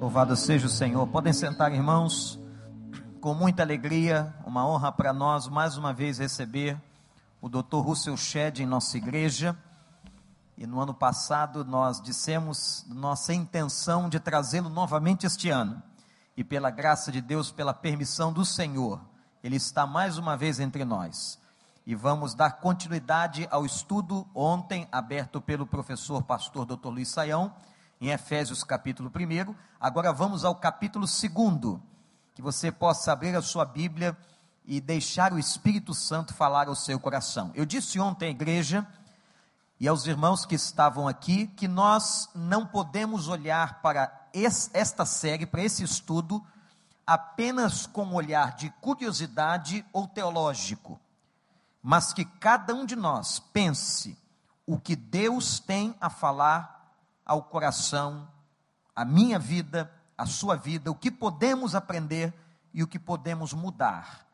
Louvado seja o Senhor. Podem sentar, irmãos. Com muita alegria, uma honra para nós mais uma vez receber o Dr. Russell Shedd em nossa igreja. E no ano passado nós dissemos nossa intenção de trazê-lo novamente este ano. E pela graça de Deus, pela permissão do Senhor, ele está mais uma vez entre nós. E vamos dar continuidade ao estudo ontem aberto pelo professor pastor Dr. Luiz Saião em Efésios capítulo 1. Agora vamos ao capítulo 2, que você possa abrir a sua Bíblia e deixar o Espírito Santo falar ao seu coração. Eu disse ontem à igreja e aos irmãos que estavam aqui que nós não podemos olhar para esta série, para esse estudo, apenas com um olhar de curiosidade ou teológico, mas que cada um de nós pense o que Deus tem a falar ao coração, a minha vida, a sua vida, o que podemos aprender e o que podemos mudar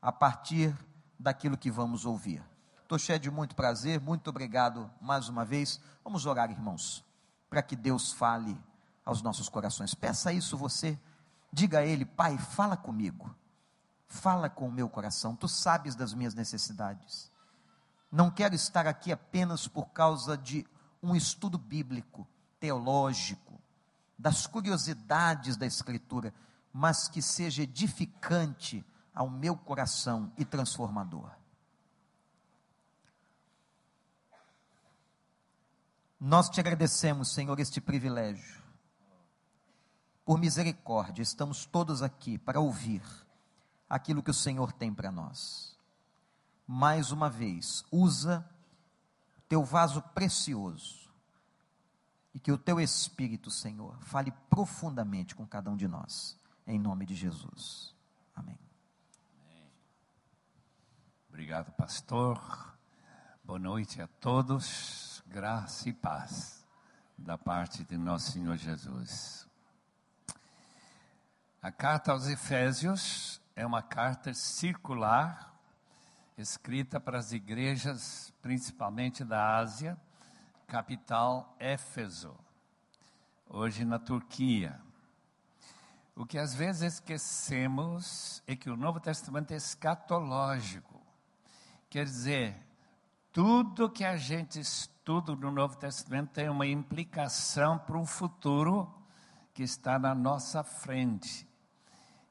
a partir daquilo que vamos ouvir. Estou cheio de muito prazer, muito obrigado mais uma vez. Vamos orar, irmãos, para que Deus fale aos nossos corações. Peça isso você, diga a Ele, Pai, fala comigo, fala com o meu coração, tu sabes das minhas necessidades. Não quero estar aqui apenas por causa de um estudo bíblico, teológico, das curiosidades da Escritura, mas que seja edificante ao meu coração e transformador. Nós te agradecemos, Senhor, este privilégio. Por misericórdia, estamos todos aqui para ouvir aquilo que o Senhor tem para nós. Mais uma vez, usa teu vaso precioso e que o teu Espírito, Senhor, fale profundamente com cada um de nós, em nome de Jesus. Amém. Obrigado, pastor. Boa noite a todos. Graça e paz da parte de nosso Senhor Jesus. A carta aos Efésios é uma carta circular, escrita para as igrejas, principalmente da Ásia capital Éfeso, hoje na Turquia. O que às vezes esquecemos é que o Novo Testamento é escatológico. Quer dizer, tudo que a gente estuda no Novo Testamento tem uma implicação para um futuro que está na nossa frente.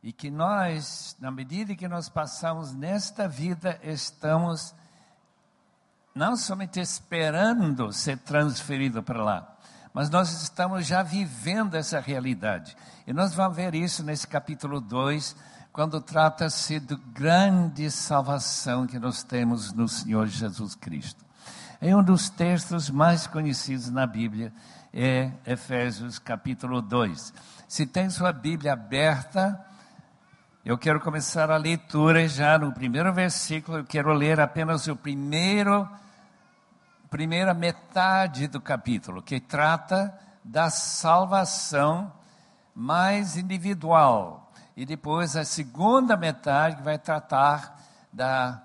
E que nós, na medida que nós passamos nesta vida, estamos não somente esperando ser transferido para lá, mas nós estamos já vivendo essa realidade. E nós vamos ver isso nesse capítulo 2, quando trata-se da grande salvação que nós temos no Senhor Jesus Cristo. É um dos textos mais conhecidos na Bíblia, é Efésios capítulo 2. Se tem sua Bíblia aberta, eu quero começar a leitura já no primeiro versículo, eu quero ler apenas o primeiro primeira metade do capítulo, que trata da salvação mais individual. E depois a segunda metade que vai tratar da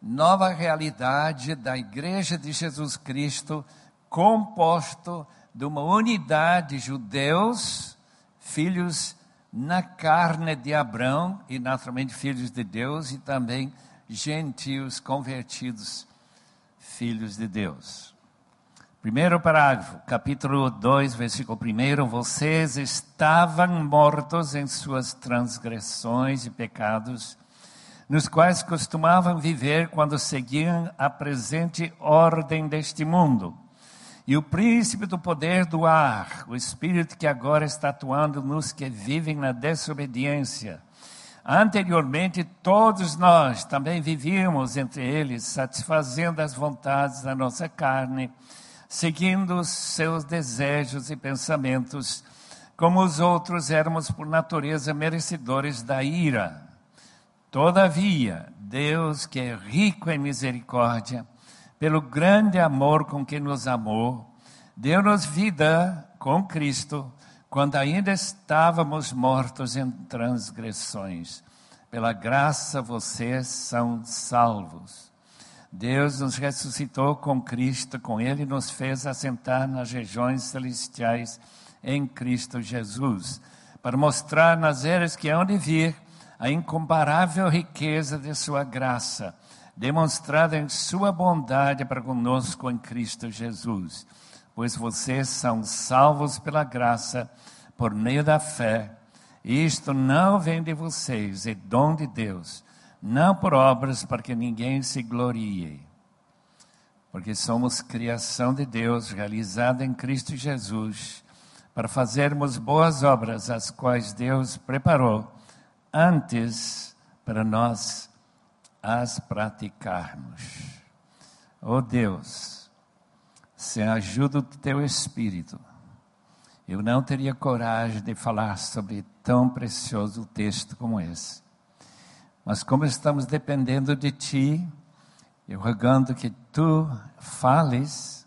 nova realidade da Igreja de Jesus Cristo, composto de uma unidade de judeus, filhos na carne de Abraão e naturalmente filhos de Deus e também gentios convertidos filhos de Deus. Primeiro parágrafo, capítulo 2, versículo 1: Vocês estavam mortos em suas transgressões e pecados, nos quais costumavam viver quando seguiam a presente ordem deste mundo. E o príncipe do poder do ar, o espírito que agora está atuando nos que vivem na desobediência, Anteriormente, todos nós também vivíamos entre eles, satisfazendo as vontades da nossa carne, seguindo os seus desejos e pensamentos. Como os outros, éramos por natureza merecedores da ira. Todavia, Deus, que é rico em misericórdia, pelo grande amor com que nos amou, deu-nos vida com Cristo quando ainda estávamos mortos em transgressões. Pela graça vocês são salvos. Deus nos ressuscitou com Cristo, com Ele nos fez assentar nas regiões celestiais em Cristo Jesus, para mostrar nas eras que hão de vir a incomparável riqueza de sua graça, demonstrada em sua bondade para conosco em Cristo Jesus. Pois vocês são salvos pela graça, por meio da fé. Isto não vem de vocês, é dom de Deus, não por obras para que ninguém se glorie. Porque somos criação de Deus, realizada em Cristo Jesus, para fazermos boas obras, as quais Deus preparou antes para nós as praticarmos. Oh Deus, sem a ajuda do teu Espírito, eu não teria coragem de falar sobre tão precioso texto como esse. Mas como estamos dependendo de Ti, eu rogando que Tu fales,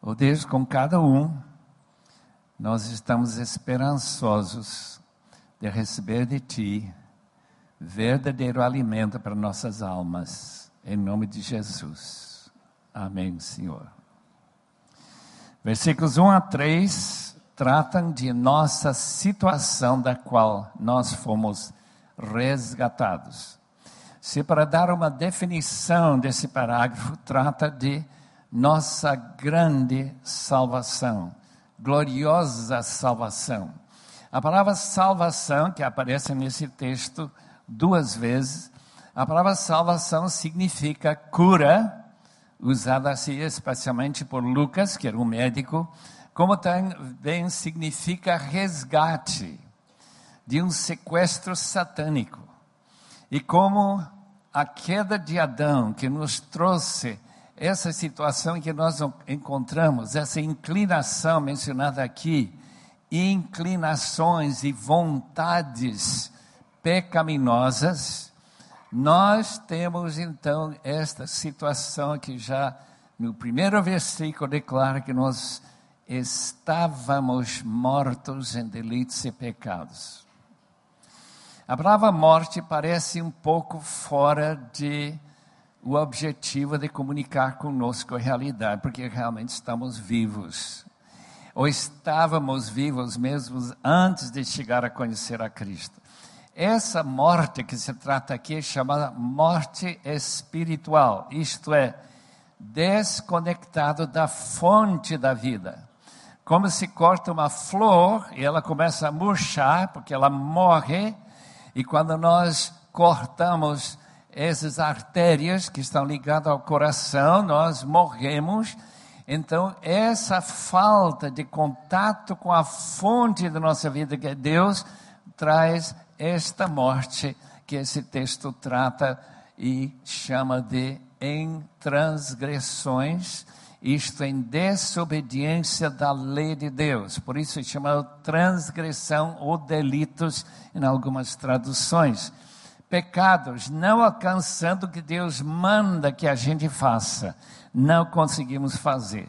oh Deus, com cada um, nós estamos esperançosos de receber de Ti verdadeiro alimento para nossas almas, em nome de Jesus. Amém, Senhor. Versículos 1 a 3 tratam de nossa situação da qual nós fomos resgatados. Se para dar uma definição desse parágrafo, trata de nossa grande salvação, gloriosa salvação. A palavra salvação, que aparece nesse texto duas vezes, a palavra salvação significa cura, usada assim especialmente por Lucas, que era um médico, como também significa resgate de um sequestro satânico. E como a queda de Adão, que nos trouxe essa situação que nós encontramos, essa inclinação mencionada aqui, inclinações e vontades pecaminosas, nós temos então esta situação que já no primeiro versículo declara que nós estávamos mortos em delitos e pecados. A palavra morte parece um pouco fora de o objetivo de comunicar conosco a realidade, porque realmente estamos vivos ou estávamos vivos mesmo antes de chegar a conhecer a Cristo. Essa morte que se trata aqui é chamada morte espiritual, isto é, desconectado da fonte da vida. Como se corta uma flor e ela começa a murchar, porque ela morre, e quando nós cortamos essas artérias que estão ligadas ao coração, nós morremos então, essa falta de contato com a fonte da nossa vida, que é Deus, traz esta morte que esse texto trata e chama de em transgressões, isto em desobediência da lei de Deus. Por isso é chamado transgressão ou delitos em algumas traduções. Pecados não alcançando o que Deus manda que a gente faça não conseguimos fazer.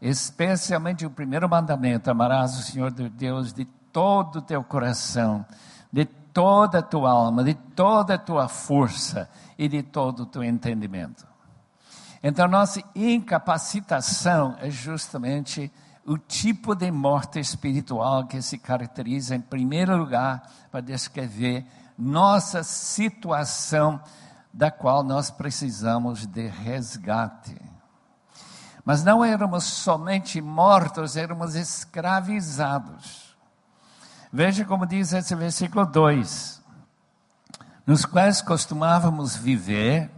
Especialmente o primeiro mandamento: amarás o Senhor teu Deus de todo o teu coração, de toda a tua alma, de toda a tua força e de todo o teu entendimento. Então, nossa incapacitação é justamente o tipo de morte espiritual que se caracteriza, em primeiro lugar, para descrever nossa situação da qual nós precisamos de resgate. Mas não éramos somente mortos, éramos escravizados. Veja como diz esse versículo 2: nos quais costumávamos viver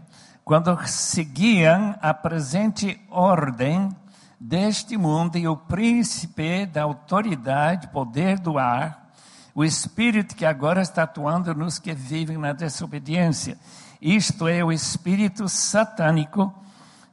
quando seguiam a presente ordem deste mundo e o príncipe da autoridade, poder do ar, o espírito que agora está atuando nos que vivem na desobediência. Isto é, o espírito satânico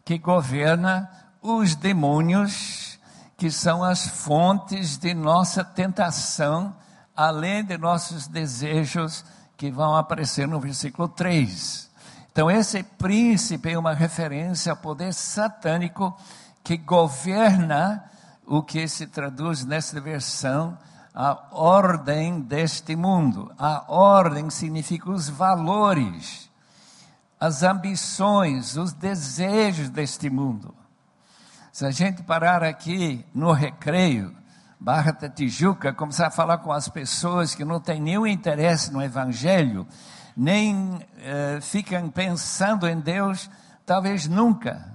que governa os demônios, que são as fontes de nossa tentação, além de nossos desejos que vão aparecer no versículo 3. Então, esse príncipe é uma referência ao poder satânico que governa o que se traduz nesta versão a ordem deste mundo. A ordem significa os valores as ambições, os desejos deste mundo. Se a gente parar aqui no recreio, Barra da Tijuca, começar a falar com as pessoas que não têm nenhum interesse no Evangelho, nem eh, ficam pensando em Deus, talvez nunca.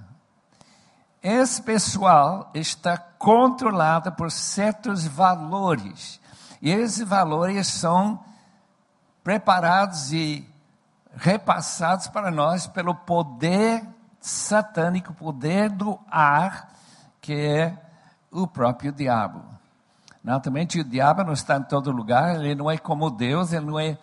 Esse pessoal está controlado por certos valores. E esses valores são preparados e repassados para nós pelo poder satânico, poder do ar, que é o próprio diabo. Naturalmente, o diabo não está em todo lugar, ele não é como Deus, ele não é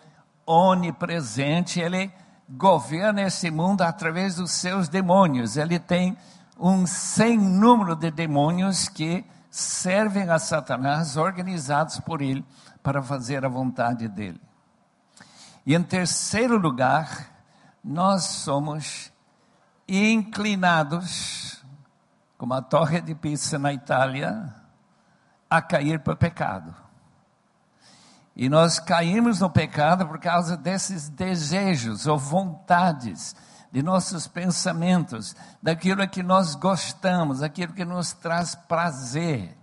onipresente, ele governa esse mundo através dos seus demônios. Ele tem um sem número de demônios que servem a Satanás, organizados por ele, para fazer a vontade dele. E em terceiro lugar, nós somos inclinados, como a torre de Pisa na Itália, a cair para o pecado. E nós caímos no pecado por causa desses desejos ou vontades de nossos pensamentos, daquilo que nós gostamos, aquilo que nos traz prazer.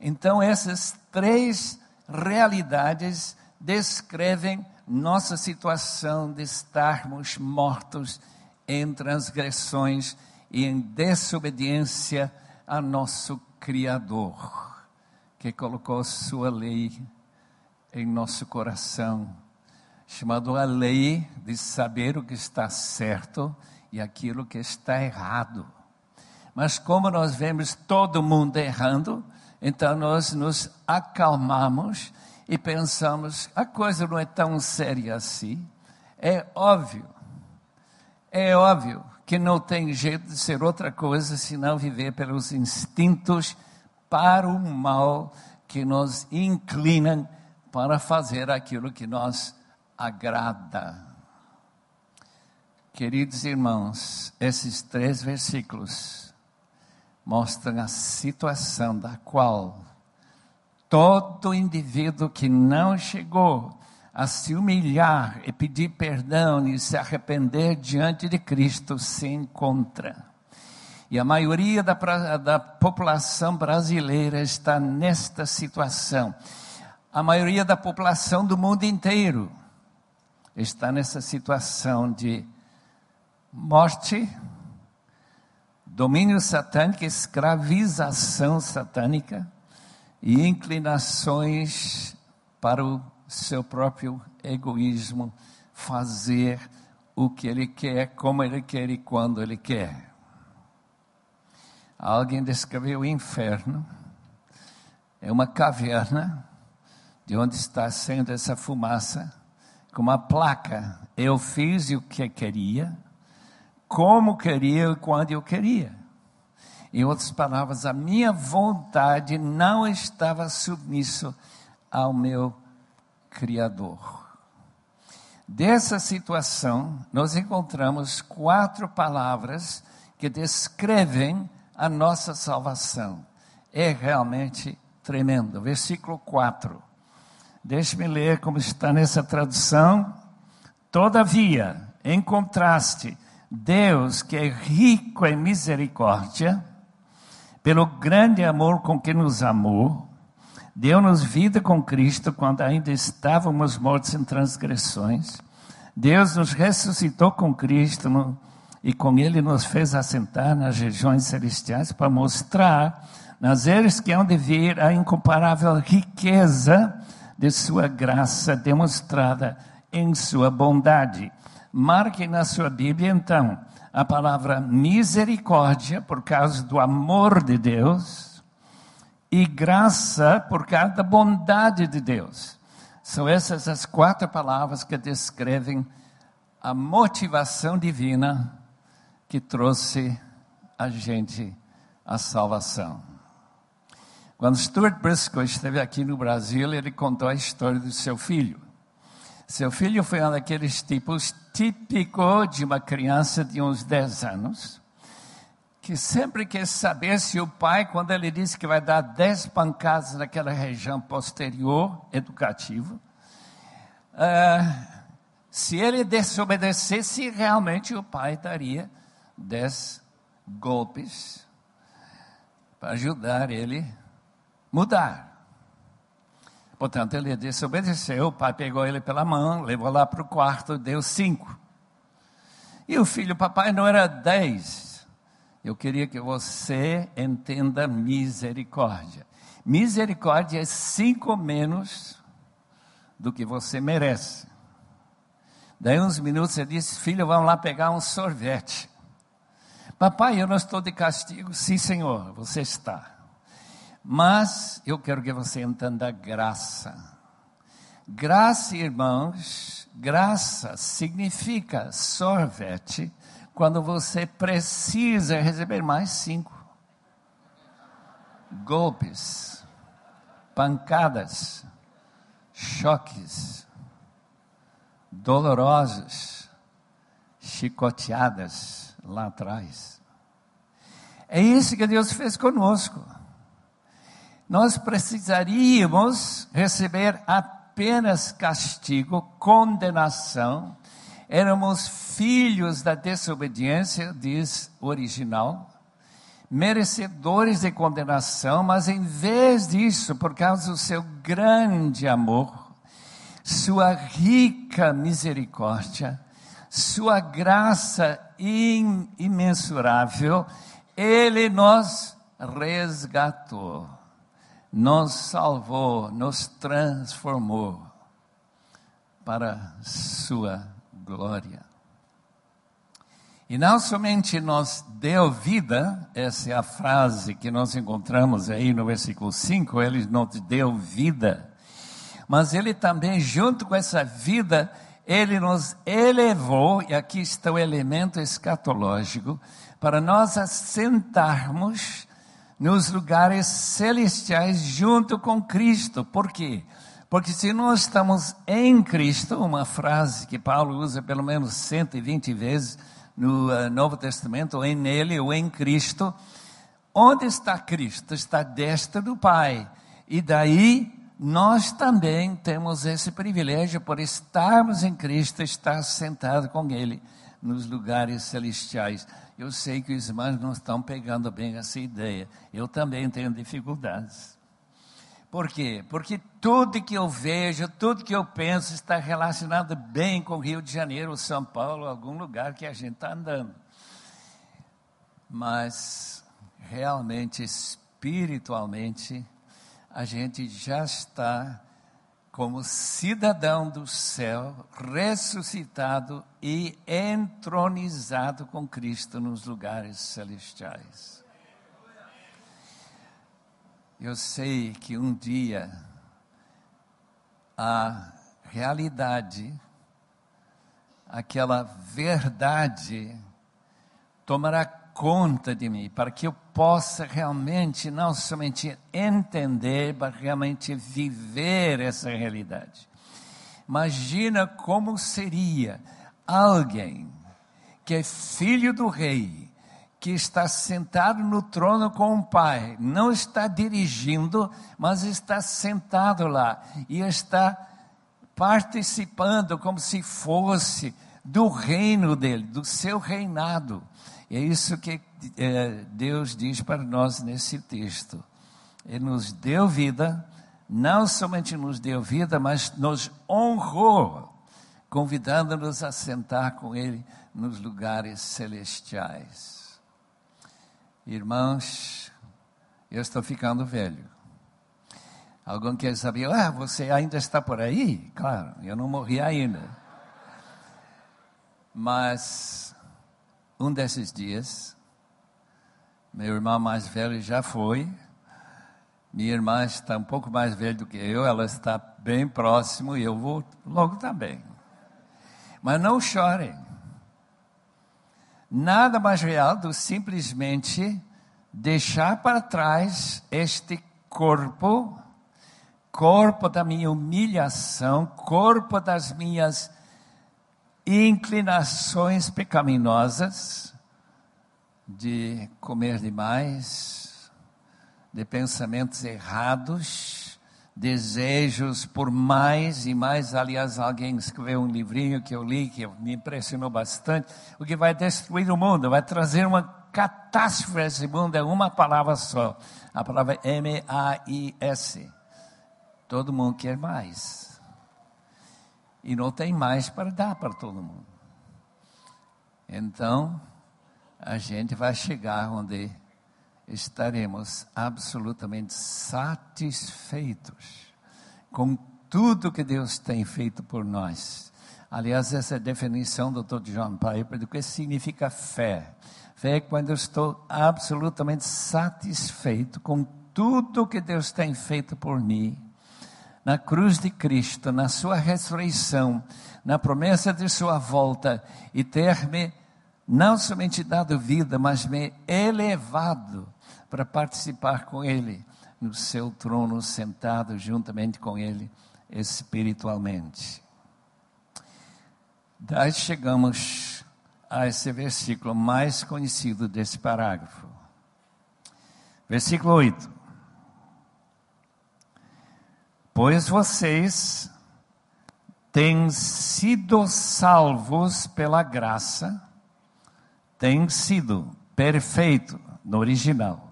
Então, essas três realidades descrevem nossa situação de estarmos mortos em transgressões e em desobediência a nosso Criador, que colocou sua lei em nosso coração, chamado a lei de saber o que está certo e aquilo que está errado. Mas como nós vemos todo mundo errando, então nós nos acalmamos e pensamos, a coisa não é tão séria assim. É óbvio, é óbvio que não tem jeito de ser outra coisa senão viver pelos instintos para o mal que nos inclinam para fazer aquilo que nos agrada. Queridos irmãos, esses três versículos mostram a situação da qual Todo indivíduo que não chegou a se humilhar e pedir perdão e se arrepender diante de Cristo se encontra. E a maioria da, da população brasileira está nesta situação. A maioria da população do mundo inteiro está nessa situação de morte, domínio satânico, escravização satânica e inclinações para o seu próprio egoísmo, fazer o que ele quer, como ele quer e quando ele quer. Alguém descreveu o inferno, é uma caverna de onde está saindo essa fumaça, com uma placa. Eu fiz o que queria, como queria e quando eu queria. Em outras palavras, a minha vontade não estava submisso ao meu Criador. Dessa situação, nós encontramos quatro palavras que descrevem a nossa salvação. É realmente tremendo. Versículo 4. Deixe-me ler como está nessa tradução. Todavia, em contraste, Deus, que é rico em misericórdia, pelo grande amor com que nos amou, deu-nos vida com Cristo quando ainda estávamos mortos em transgressões. Deus nos ressuscitou com Cristo e com Ele nos fez assentar nas regiões celestiais para mostrar nas eras que hão de vir a incomparável riqueza de Sua graça demonstrada em Sua bondade. Marque na sua Bíblia, então, a palavra misericórdia, por causa do amor de Deus, e graça, por causa da bondade de Deus. São essas as quatro palavras que descrevem a motivação divina que trouxe a gente à salvação. Quando Stuart Briscoe esteve aqui no Brasil, ele contou a história do seu filho. Seu filho foi um daqueles tipos típico de uma criança de uns 10 anos, que sempre quer saber se o pai, quando ele disse que vai dar 10 pancadas naquela região posterior educativa, uh, se ele desobedecesse, realmente o pai daria 10 golpes para ajudar ele mudar. Portanto, ele desobedeceu, o pai pegou ele pela mão, levou lá para o quarto, deu cinco. E o filho, papai, não era dez. Eu queria que você entenda misericórdia. Misericórdia é cinco menos do que você merece. Daí uns minutos ele disse, filho, vamos lá pegar um sorvete. Papai, eu não estou de castigo. Sim, senhor, você está. Mas eu quero que você entenda graça. Graça, irmãos, graça significa sorvete quando você precisa receber mais cinco golpes, pancadas, choques dolorosos, chicoteadas lá atrás. É isso que Deus fez conosco. Nós precisaríamos receber apenas castigo, condenação. Éramos filhos da desobediência, diz o original, merecedores de condenação, mas em vez disso, por causa do seu grande amor, sua rica misericórdia, sua graça imensurável, ele nos resgatou, nos salvou, nos transformou para sua glória. E não somente nos deu vida, essa é a frase que nós encontramos aí no versículo 5, ele nos deu vida, mas ele também, junto com essa vida, ele nos elevou, e aqui está o elemento escatológico, para nós assentarmos nos lugares celestiais junto com Cristo. Por quê? Porque se nós estamos em Cristo, uma frase que Paulo usa pelo menos 120 vezes no uh, Novo Testamento, ou em nele ou em Cristo, onde está Cristo? Está destra do Pai. E daí nós também temos esse privilégio por estarmos em Cristo, estar sentado com Ele nos lugares celestiais. Eu sei que os irmãos não estão pegando bem essa ideia. Eu também tenho dificuldades. Por quê? Porque tudo que eu vejo, tudo que eu penso está relacionado bem com Rio de Janeiro, São Paulo, algum lugar que a gente está andando. Mas, realmente, espiritualmente, a gente já está como cidadão do céu, ressuscitado e entronizado com Cristo nos lugares celestiais. Eu sei que um dia a realidade, aquela verdade, tomará conta de mim, para que eu possa realmente não somente entender, mas realmente viver essa realidade. Imagina como seria alguém que é filho do rei, que está sentado no trono com o pai, não está dirigindo, mas está sentado lá e está participando como se fosse do reino dele, do seu reinado. É isso que é, Deus diz para nós nesse texto. Ele nos deu vida, não somente nos deu vida, mas nos honrou, convidando-nos a sentar com Ele nos lugares celestiais. Irmãos, eu estou ficando velho. Alguém quer saber, ah, você ainda está por aí? Claro, eu não morri ainda. Mas um desses dias, meu irmão mais velho já foi, minha irmã está um pouco mais velha do que eu, ela está bem próximo e eu vou logo também. Mas não chorem. Nada mais real do simplesmente deixar para trás este corpo, corpo da minha humilhação, corpo das minhas inclinações pecaminosas de comer demais, de pensamentos errados, desejos por mais e mais. Aliás, alguém escreveu um livrinho que eu li que me impressionou bastante. O que vai destruir o mundo, vai trazer uma catástrofe a esse mundo é uma palavra só. A palavra M-A-I-S. todo mundo quer mais. E não tem mais para dar para todo mundo. Então, a gente vai chegar onde estaremos absolutamente satisfeitos com tudo que Deus tem feito por nós. Aliás, essa é a definição do Dr. John Piper do que significa fé. Fé é quando eu estou absolutamente satisfeito com tudo que Deus tem feito por mim. Na cruz de Cristo, na sua ressurreição, na promessa de sua volta e ter-me não somente dado vida, mas me elevado para participar com Ele no seu trono, sentado juntamente com Ele espiritualmente. Daí chegamos a esse versículo mais conhecido desse parágrafo. Versículo 8. Pois vocês têm sido salvos pela graça, têm sido perfeito no original,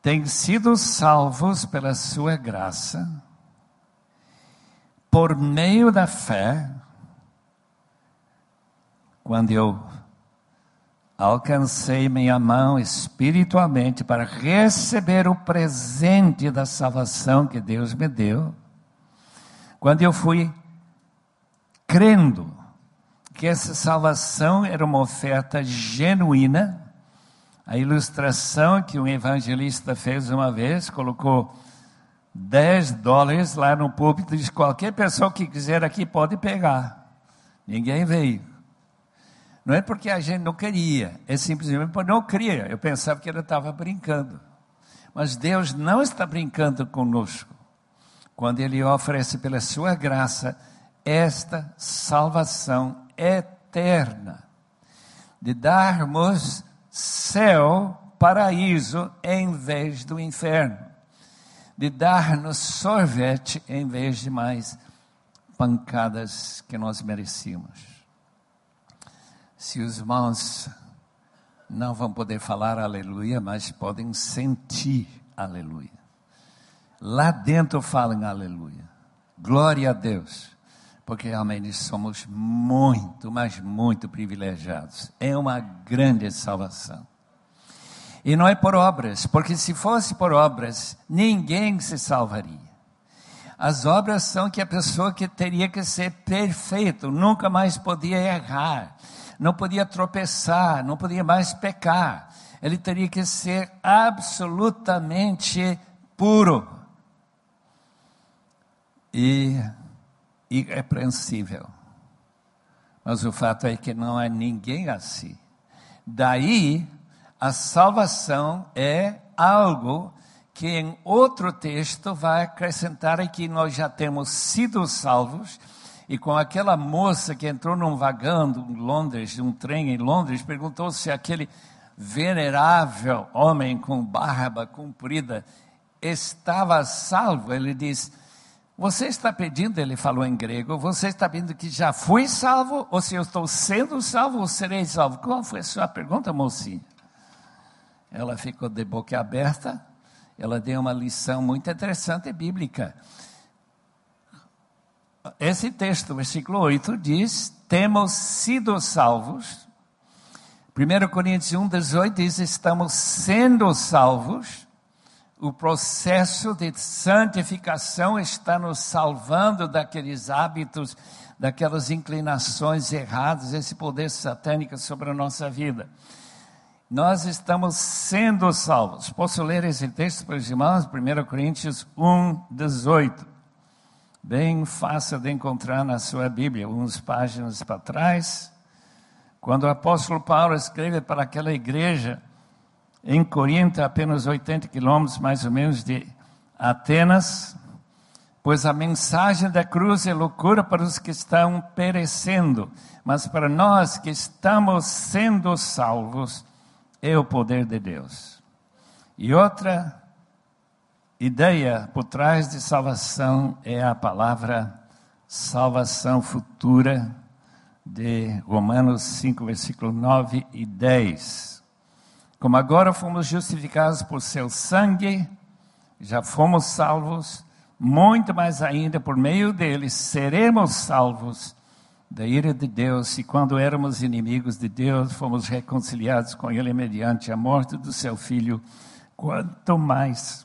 têm sido salvos pela sua graça, por meio da fé, quando eu alcancei minha mão espiritualmente para receber o presente da salvação que Deus me deu, quando eu fui crendo que essa salvação era uma oferta genuína, a ilustração que um evangelista fez uma vez, colocou 10 dólares lá no púlpito, diz: qualquer pessoa que quiser aqui pode pegar. Ninguém veio. Não é porque a gente não queria, é simplesmente porque não queria. Eu pensava que ele estava brincando. Mas Deus não está brincando conosco. Quando Ele oferece pela Sua graça esta salvação eterna, de darmos céu, paraíso, em vez do inferno de dar-nos sorvete em vez de mais pancadas que nós merecíamos. Se os irmãos não vão poder falar aleluia, mas podem sentir aleluia. Lá dentro falam aleluia. Glória a Deus. Porque realmente somos muito, mas muito privilegiados. É uma grande salvação. E não é por obras, porque se fosse por obras, ninguém se salvaria. As obras são que a pessoa que teria que ser perfeito, nunca mais podia errar, não podia tropeçar, não podia mais pecar. Ele teria que ser absolutamente puro e irrepreensível. Mas o fato é que não há ninguém assim. Daí a salvação é algo que em outro texto vai acrescentar que nós já temos sido salvos. E com aquela moça que entrou num vagão em Londres, um trem em Londres, perguntou se aquele venerável homem com barba comprida estava salvo. Ele diz: Você está pedindo, ele falou em grego, você está pedindo que já fui salvo, ou se eu estou sendo salvo, ou serei salvo? Qual foi a sua pergunta, mocinha? ela ficou de boca aberta, ela deu uma lição muito interessante bíblica. Esse texto, versículo 8, diz: Temos sido salvos. 1 Coríntios 1, 18 diz: Estamos sendo salvos. O processo de santificação está nos salvando daqueles hábitos, daquelas inclinações erradas, esse poder satânico sobre a nossa vida nós estamos sendo salvos. Posso ler esse texto para os irmãos? 1 Coríntios 1, 18. Bem fácil de encontrar na sua Bíblia, umas páginas para trás. Quando o apóstolo Paulo escreve para aquela igreja em Corinto, apenas 80 quilômetros mais ou menos de Atenas, pois a mensagem da cruz é loucura para os que estão perecendo, mas para nós que estamos sendo salvos, é o poder de Deus. E outra ideia por trás de salvação é a palavra salvação futura de Romanos 5, versículo 9 e 10. Como agora fomos justificados por seu sangue, já fomos salvos, muito mais ainda por meio dele seremos salvos da ira de Deus, e quando éramos inimigos de Deus, fomos reconciliados com ele mediante a morte do seu filho, quanto mais,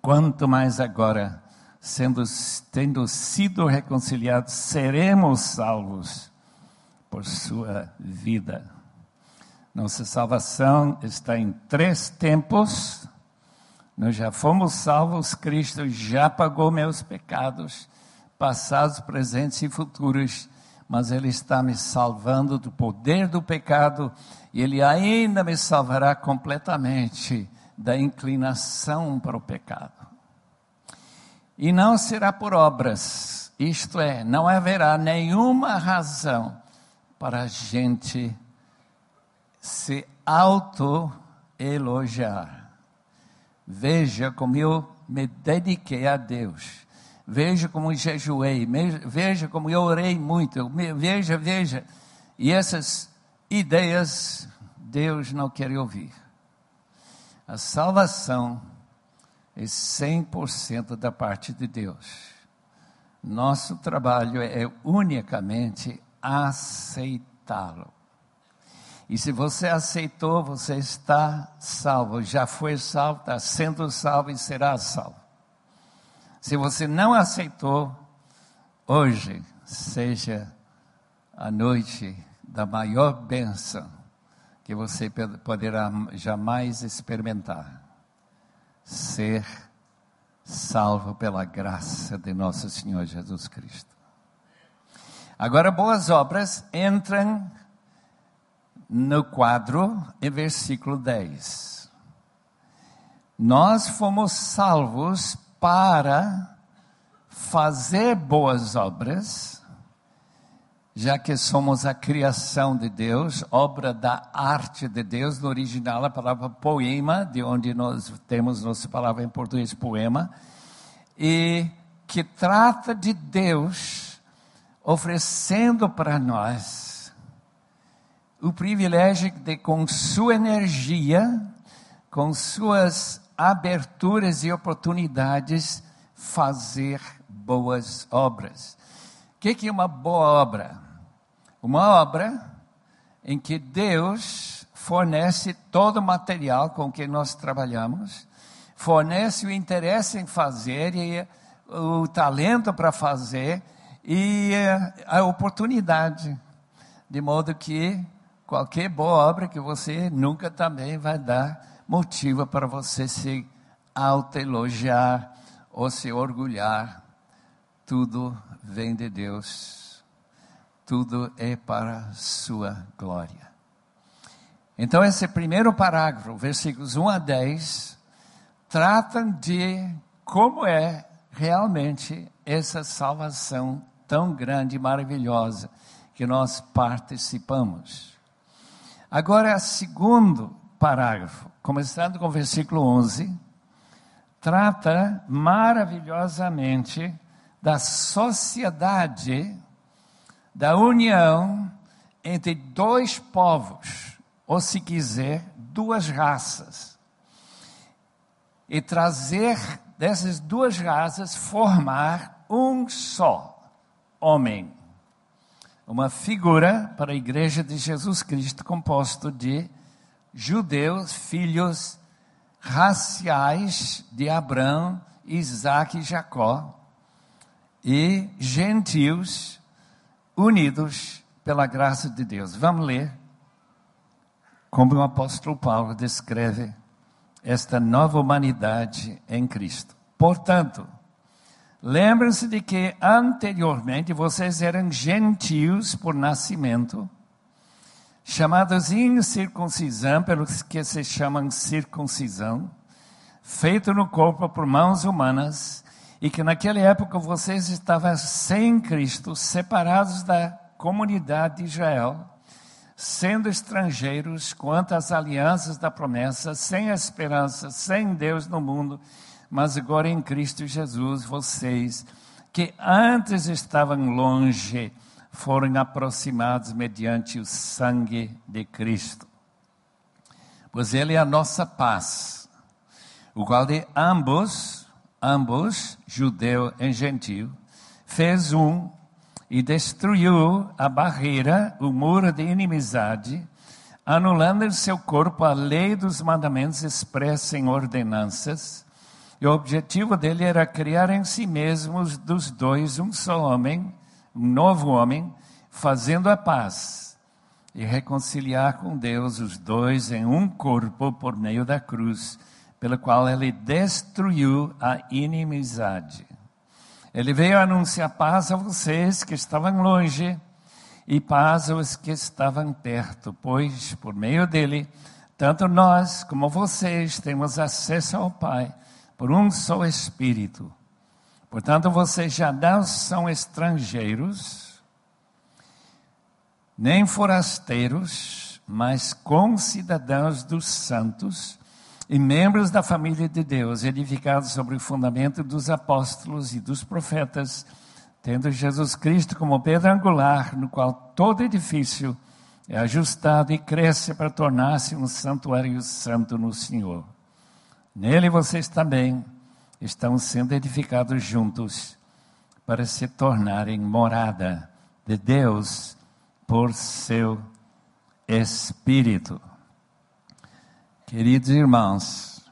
quanto mais agora, sendo, tendo sido reconciliados, seremos salvos por sua vida. Nossa salvação está em três tempos. Nós já fomos salvos, Cristo já pagou meus pecados, passados, presentes e futuros mas Ele está me salvando do poder do pecado e Ele ainda me salvará completamente da inclinação para o pecado. E não será por obras, isto é, não haverá nenhuma razão para a gente se auto-elogiar. Veja como eu me dediquei a Deus veja como jejuei, veja como eu orei muito, veja, veja. E essas ideias Deus não quer ouvir. A salvação é 100% da parte de Deus. Nosso trabalho é unicamente aceitá-lo. E se você aceitou, você está salvo, já foi salvo, está sendo salvo e será salvo. Se você não aceitou, hoje seja a noite da maior bênção que você poderá jamais experimentar. Ser salvo pela graça de nosso Senhor Jesus Cristo. Agora, boas obras entram no quadro em versículo 10. Nós fomos salvos para fazer boas obras, já que somos a criação de Deus, obra da arte de Deus, no original a palavra poema, de onde nós temos nossa palavra em português poema, e que trata de Deus oferecendo para nós o privilégio de, com sua energia, com suas aberturas e oportunidades fazer boas obras. O que é uma boa obra? Uma obra em que Deus fornece todo o material com que nós trabalhamos, fornece o interesse em fazer e o talento para fazer e a oportunidade, de modo que qualquer boa obra que você nunca também vai dar motivo para você se autoelogiar ou se orgulhar. Tudo vem de Deus. Tudo é para sua glória. Então, esse primeiro parágrafo, versículos 1 a 10, tratam de como é realmente essa salvação tão grande e maravilhosa que nós participamos. Agora, segundo parágrafo, começando com o versículo 11, trata maravilhosamente da sociedade, da união entre dois povos, ou se quiser, duas raças. E trazer dessas duas raças formar um só homem. Uma figura para a igreja de Jesus Cristo composto de judeus, filhos raciais de Abraão, Isaac e Jacó, e gentios unidos pela graça de Deus. Vamos ler como o apóstolo Paulo descreve esta nova humanidade em Cristo. Portanto, lembrem-se de que anteriormente vocês eram gentios por nascimento chamados incircuncisão, pelos que se chamam circuncisão, feito no corpo por mãos humanas, e que naquela época vocês estavam sem Cristo, separados da comunidade de Israel, sendo estrangeiros quanto às alianças da promessa, sem esperança, sem Deus no mundo, mas agora em Cristo Jesus, vocês que antes estavam longe, foram aproximados mediante o sangue de Cristo. Pois Ele é a nossa paz, o qual de ambos ambos, judeu e gentil, fez um e destruiu a barreira, o muro de inimizade, anulando em seu corpo a lei dos mandamentos expressa em ordenanças. E o objetivo dele era criar em si mesmos dos dois um só homem, um novo homem, fazendo a paz e reconciliar com Deus os dois em um corpo por meio da cruz, pela qual ele destruiu a inimizade. Ele veio anunciar paz a vocês que estavam longe e paz aos que estavam perto, pois por meio dele, tanto nós como vocês temos acesso ao Pai por um só Espírito. Portanto, vocês já não são estrangeiros, nem forasteiros, mas concidadãos dos santos e membros da família de Deus, edificados sobre o fundamento dos apóstolos e dos profetas, tendo Jesus Cristo como pedra angular, no qual todo edifício é ajustado e cresce para tornar-se um santuário santo no Senhor. Nele vocês também estão sendo edificados juntos para se tornarem morada de Deus por seu Espírito. Queridos irmãos,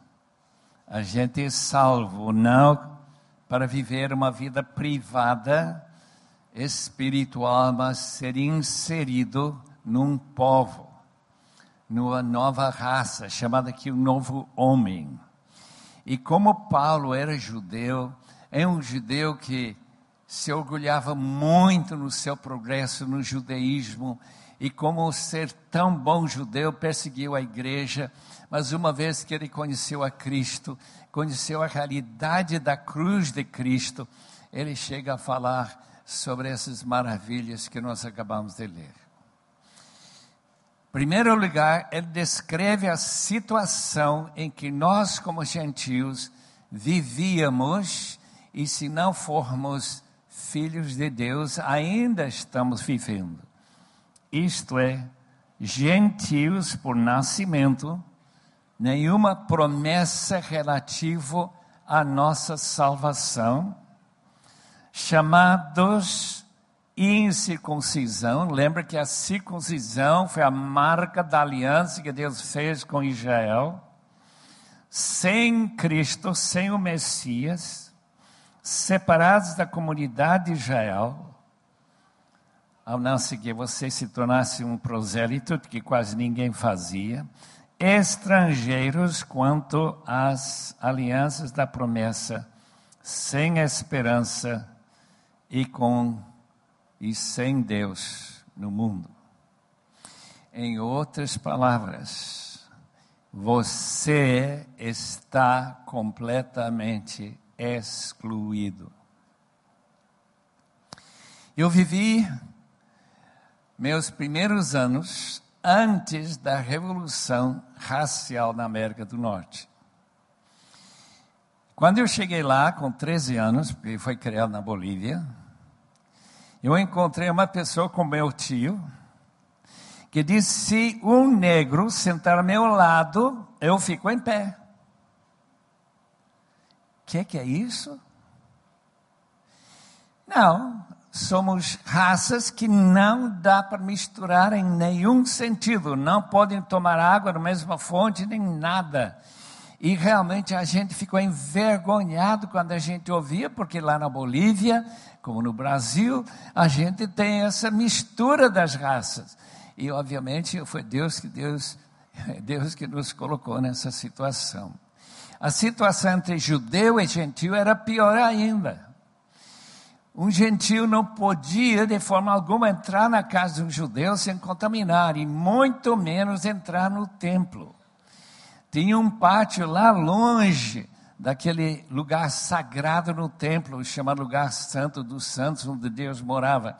a gente é salvo não para viver uma vida privada, espiritual, mas ser inserido num povo, numa nova raça, chamada aqui o novo homem. E como Paulo era judeu, é um judeu que se orgulhava muito no seu progresso no judaísmo, e como ser tão bom judeu, perseguiu a igreja, mas uma vez que ele conheceu a Cristo, conheceu a realidade da cruz de Cristo, ele chega a falar sobre essas maravilhas que nós acabamos de ler. Em primeiro lugar, ele descreve a situação em que nós, como gentios, vivíamos e, se não formos filhos de Deus, ainda estamos vivendo. Isto é, gentios por nascimento, nenhuma promessa relativa à nossa salvação, chamados incircuncisão. Lembra que a circuncisão foi a marca da aliança que Deus fez com Israel. Sem Cristo, sem o Messias, separados da comunidade de Israel, ao não seguir você se tornasse um prosélito, que quase ninguém fazia, estrangeiros quanto às alianças da promessa, sem esperança e com e sem Deus no mundo. Em outras palavras, você está completamente excluído. Eu vivi meus primeiros anos antes da revolução racial na América do Norte. Quando eu cheguei lá com 13 anos, porque foi criado na Bolívia, eu encontrei uma pessoa com meu tio, que disse: se um negro sentar ao meu lado, eu fico em pé. O que, que é isso? Não, somos raças que não dá para misturar em nenhum sentido, não podem tomar água da mesma fonte nem nada. E realmente a gente ficou envergonhado quando a gente ouvia, porque lá na Bolívia, como no Brasil, a gente tem essa mistura das raças. E obviamente foi Deus que Deus, Deus que nos colocou nessa situação. A situação entre judeu e gentil era pior ainda. Um gentio não podia, de forma alguma, entrar na casa de um judeu sem contaminar, e muito menos entrar no templo. Tinha um pátio lá longe daquele lugar sagrado no templo, chamado lugar santo dos santos, onde Deus morava.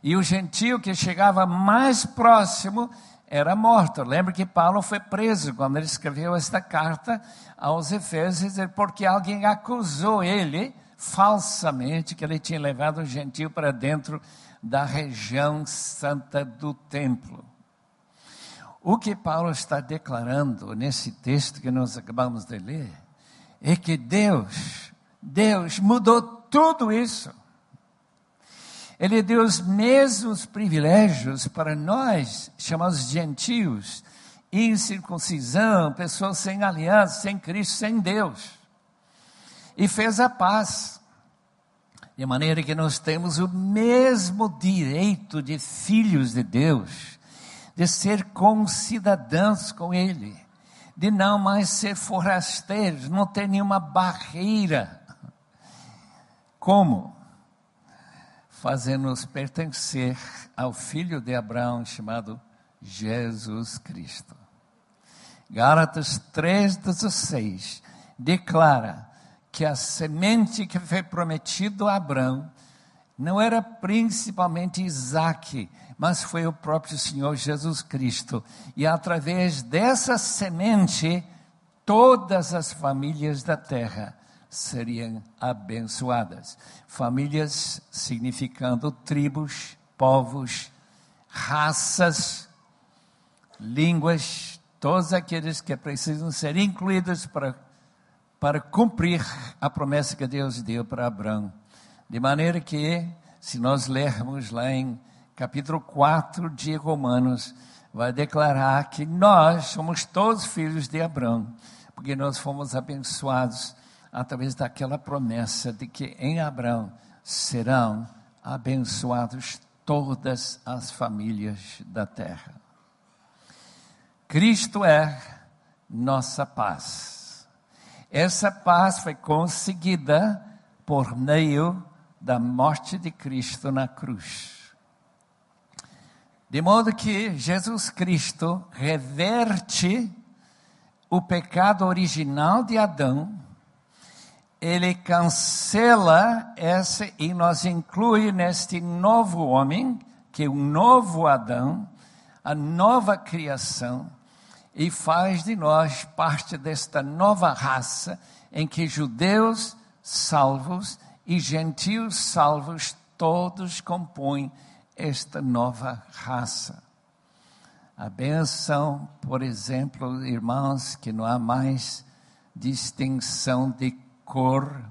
E o gentio que chegava mais próximo era morto. Lembra que Paulo foi preso quando ele escreveu esta carta aos Efésios, porque alguém acusou ele falsamente que ele tinha levado um gentil para dentro da região santa do templo. O que Paulo está declarando nesse texto que nós acabamos de ler é que Deus Deus mudou tudo isso. Ele deu os mesmos privilégios para nós, chamados gentios, incircuncisão, pessoas sem aliança, sem Cristo, sem Deus. E fez a paz. De maneira que nós temos o mesmo direito de filhos de Deus, de ser concidadãos com Ele, de não mais ser forasteiros, não ter nenhuma barreira. Como? Fazendo-nos pertencer ao filho de Abraão chamado Jesus Cristo. Gálatas 3,16 declara que a semente que foi prometido a Abraão não era principalmente Isaac, mas foi o próprio Senhor Jesus Cristo. E através dessa semente, todas as famílias da terra seriam abençoadas. Famílias significando tribos, povos, raças, línguas, todos aqueles que precisam ser incluídos para para cumprir a promessa que Deus deu para Abraão. De maneira que, se nós lermos lá em capítulo 4 de Romanos, vai declarar que nós somos todos filhos de Abraão, porque nós fomos abençoados através daquela promessa de que em Abraão serão abençoados todas as famílias da terra. Cristo é nossa paz. Essa paz foi conseguida por meio da morte de Cristo na cruz. De modo que Jesus Cristo reverte o pecado original de Adão, ele cancela esse e nos inclui neste novo homem, que é o novo Adão, a nova criação, e faz de nós parte desta nova raça em que judeus salvos e gentios salvos todos compõem esta nova raça. A benção, por exemplo, irmãos, que não há mais distinção de cor,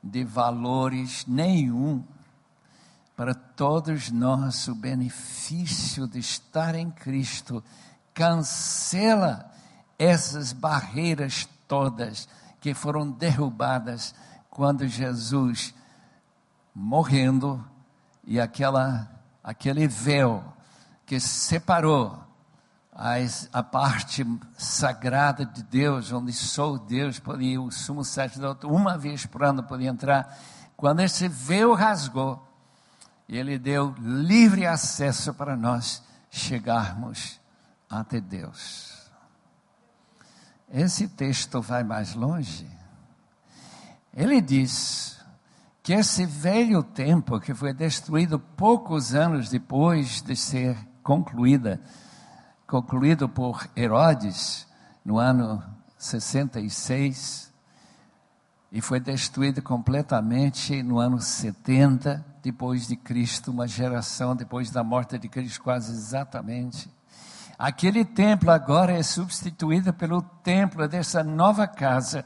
de valores nenhum. Para todos nós, o benefício de estar em Cristo cancela essas barreiras todas que foram derrubadas quando Jesus morrendo e aquela aquele véu que separou as, a parte sagrada de Deus, onde só Deus podia, o sumo sacerdote, uma vez por ano podia entrar. Quando esse véu rasgou, ele deu livre acesso para nós chegarmos até Deus. Esse texto vai mais longe. Ele diz que esse velho templo, que foi destruído poucos anos depois de ser concluída, concluído por Herodes no ano 66, e foi destruído completamente no ano 70 depois de Cristo, uma geração depois da morte de Cristo, quase exatamente. Aquele templo agora é substituído pelo templo dessa nova casa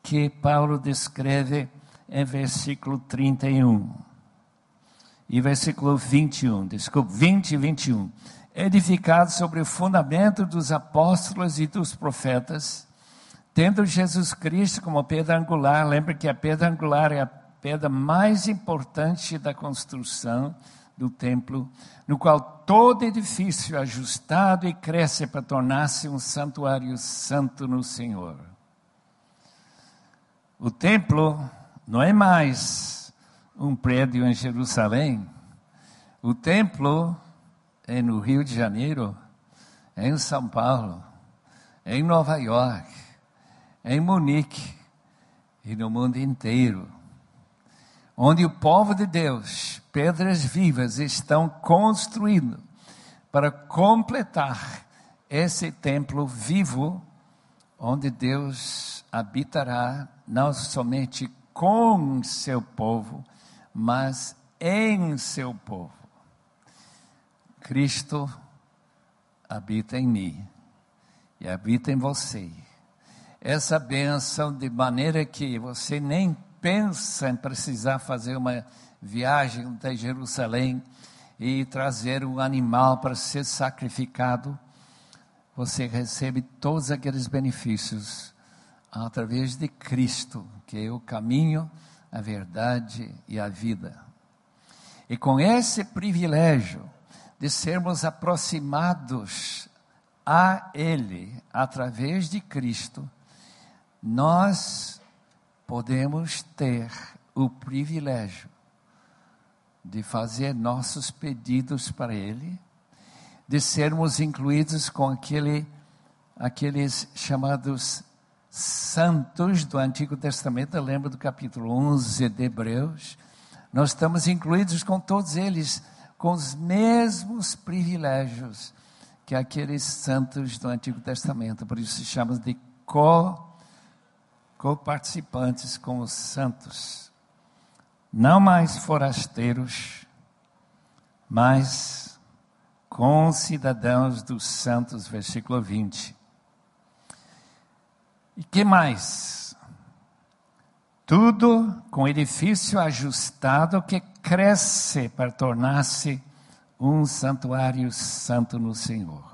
que Paulo descreve em versículo 31. E versículo 21, desculpe, 20 e 21. Edificado sobre o fundamento dos apóstolos e dos profetas, tendo Jesus Cristo como pedra angular, lembra que a pedra angular é a pedra mais importante da construção, do templo, no qual todo edifício é ajustado e cresce para tornar-se um santuário santo no Senhor. O templo não é mais um prédio em Jerusalém. O templo é no Rio de Janeiro, é em São Paulo, é em Nova York, é em Munique e no mundo inteiro onde o povo de Deus, pedras vivas, estão construindo para completar esse templo vivo, onde Deus habitará não somente com seu povo, mas em seu povo. Cristo habita em mim e habita em você. Essa benção de maneira que você nem pensa em precisar fazer uma viagem até Jerusalém e trazer um animal para ser sacrificado, você recebe todos aqueles benefícios através de Cristo, que é o caminho, a verdade e a vida. E com esse privilégio de sermos aproximados a Ele através de Cristo, nós podemos ter o privilégio de fazer nossos pedidos para Ele, de sermos incluídos com aquele, aqueles chamados santos do Antigo Testamento, eu lembro do capítulo 11 de Hebreus, nós estamos incluídos com todos eles, com os mesmos privilégios que aqueles santos do Antigo Testamento, por isso se chama de co, co-participantes com os santos não mais forasteiros, mas concidadãos dos santos, versículo 20. E que mais? Tudo com edifício ajustado que cresce para tornar-se um santuário santo no Senhor.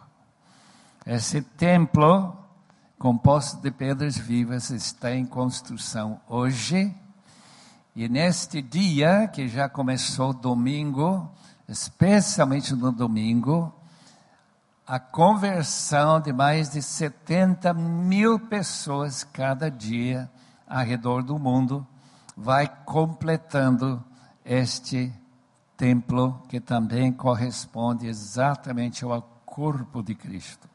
Esse templo, composto de pedras vivas, está em construção hoje e neste dia, que já começou domingo, especialmente no domingo, a conversão de mais de 70 mil pessoas cada dia ao redor do mundo vai completando este templo que também corresponde exatamente ao corpo de Cristo.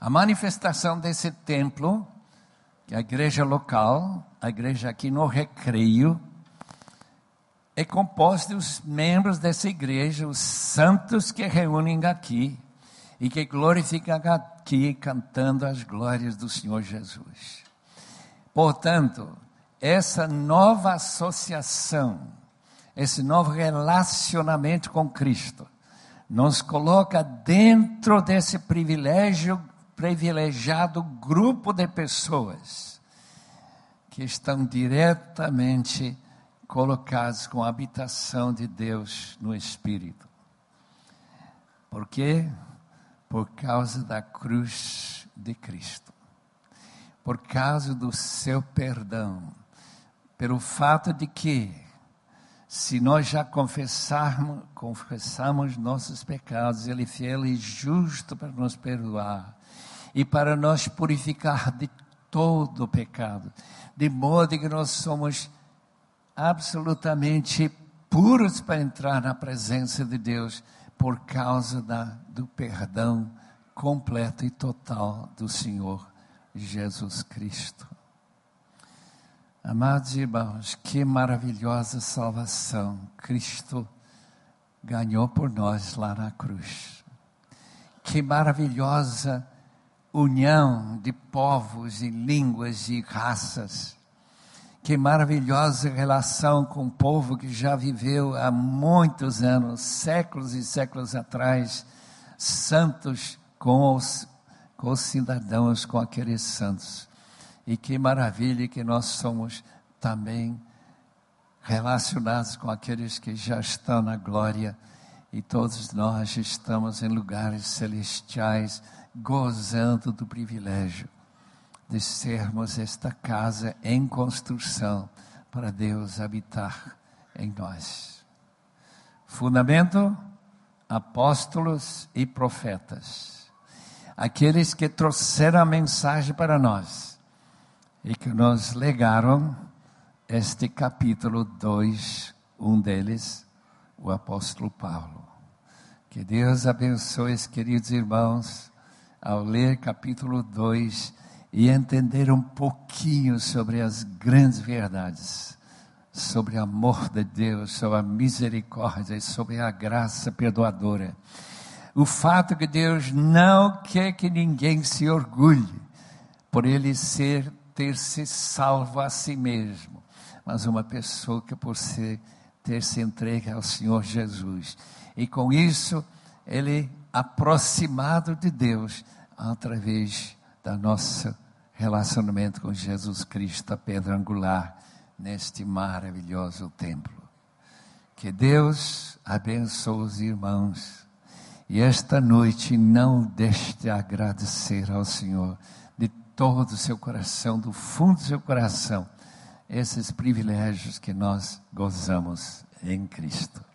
A manifestação desse templo que a igreja local, a igreja aqui no Recreio, é composta dos membros dessa igreja, os santos que reúnem aqui e que glorificam aqui cantando as glórias do Senhor Jesus. Portanto, essa nova associação, esse novo relacionamento com Cristo, nos coloca dentro desse privilégio privilegiado grupo de pessoas que estão diretamente colocados com a habitação de Deus no Espírito. Por quê? Por causa da cruz de Cristo. Por causa do seu perdão. Pelo fato de que, se nós já confessarmos, nossos pecados, Ele é fiel e justo para nos perdoar e para nos purificar de todo o pecado, de modo que nós somos absolutamente puros para entrar na presença de Deus por causa da, do perdão completo e total do Senhor Jesus Cristo. Amados irmãos, que maravilhosa salvação Cristo ganhou por nós lá na cruz. Que maravilhosa união de povos e línguas e raças. Que maravilhosa relação com o povo que já viveu há muitos anos, séculos e séculos atrás, santos com os, com os cidadãos, com aqueles santos. E que maravilha que nós somos também relacionados com aqueles que já estão na glória e todos nós estamos em lugares celestiais gozando do privilégio de sermos esta casa em construção para Deus habitar em nós. Fundamento: apóstolos e profetas. Aqueles que trouxeram a mensagem para nós e que nos legaram este capítulo 2, um deles, o apóstolo Paulo. Que Deus abençoe, queridos irmãos ao ler capítulo 2 e entender um pouquinho sobre as grandes verdades, sobre o amor de Deus, sobre a misericórdia e sobre a graça perdoadora. O fato que Deus não quer que ninguém se orgulhe por ele ser ter se salvo a si mesmo, mas uma pessoa que por ser ter se entregue ao Senhor Jesus. E com isso, ele aproximado de Deus através da nossa relacionamento com Jesus Cristo, a pedra angular, neste maravilhoso templo. Que Deus abençoe os irmãos. E esta noite não deixe de agradecer ao Senhor de todo o seu coração, do fundo do seu coração, esses privilégios que nós gozamos em Cristo.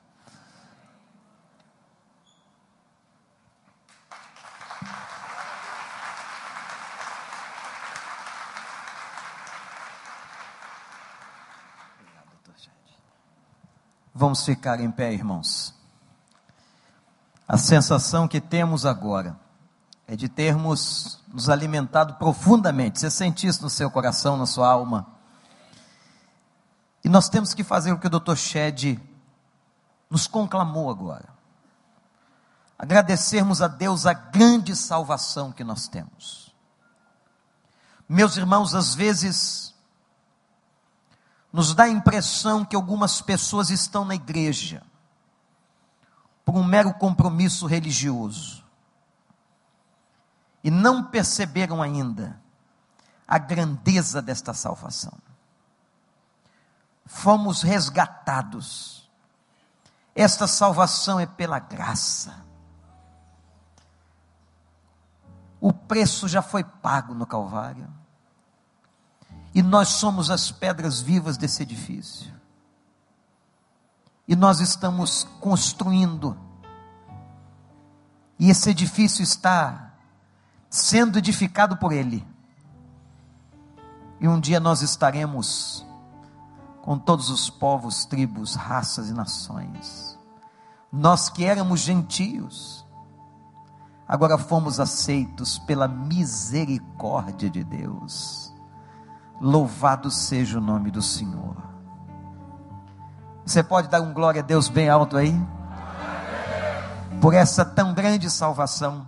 Vamos ficar em pé, irmãos. A sensação que temos agora é de termos nos alimentado profundamente. Você sente isso no seu coração, na sua alma? E nós temos que fazer o que o Dr. Shed nos conclamou agora. Agradecermos a Deus a grande salvação que nós temos. Meus irmãos, às vezes nos dá a impressão que algumas pessoas estão na igreja por um mero compromisso religioso e não perceberam ainda a grandeza desta salvação. Fomos resgatados. Esta salvação é pela graça. O preço já foi pago no Calvário. E nós somos as pedras vivas desse edifício. E nós estamos construindo. E esse edifício está sendo edificado por Ele. E um dia nós estaremos com todos os povos, tribos, raças e nações. Nós que éramos gentios, agora fomos aceitos pela misericórdia de Deus. Louvado seja o nome do Senhor. Você pode dar um glória a Deus bem alto aí? Por essa tão grande salvação.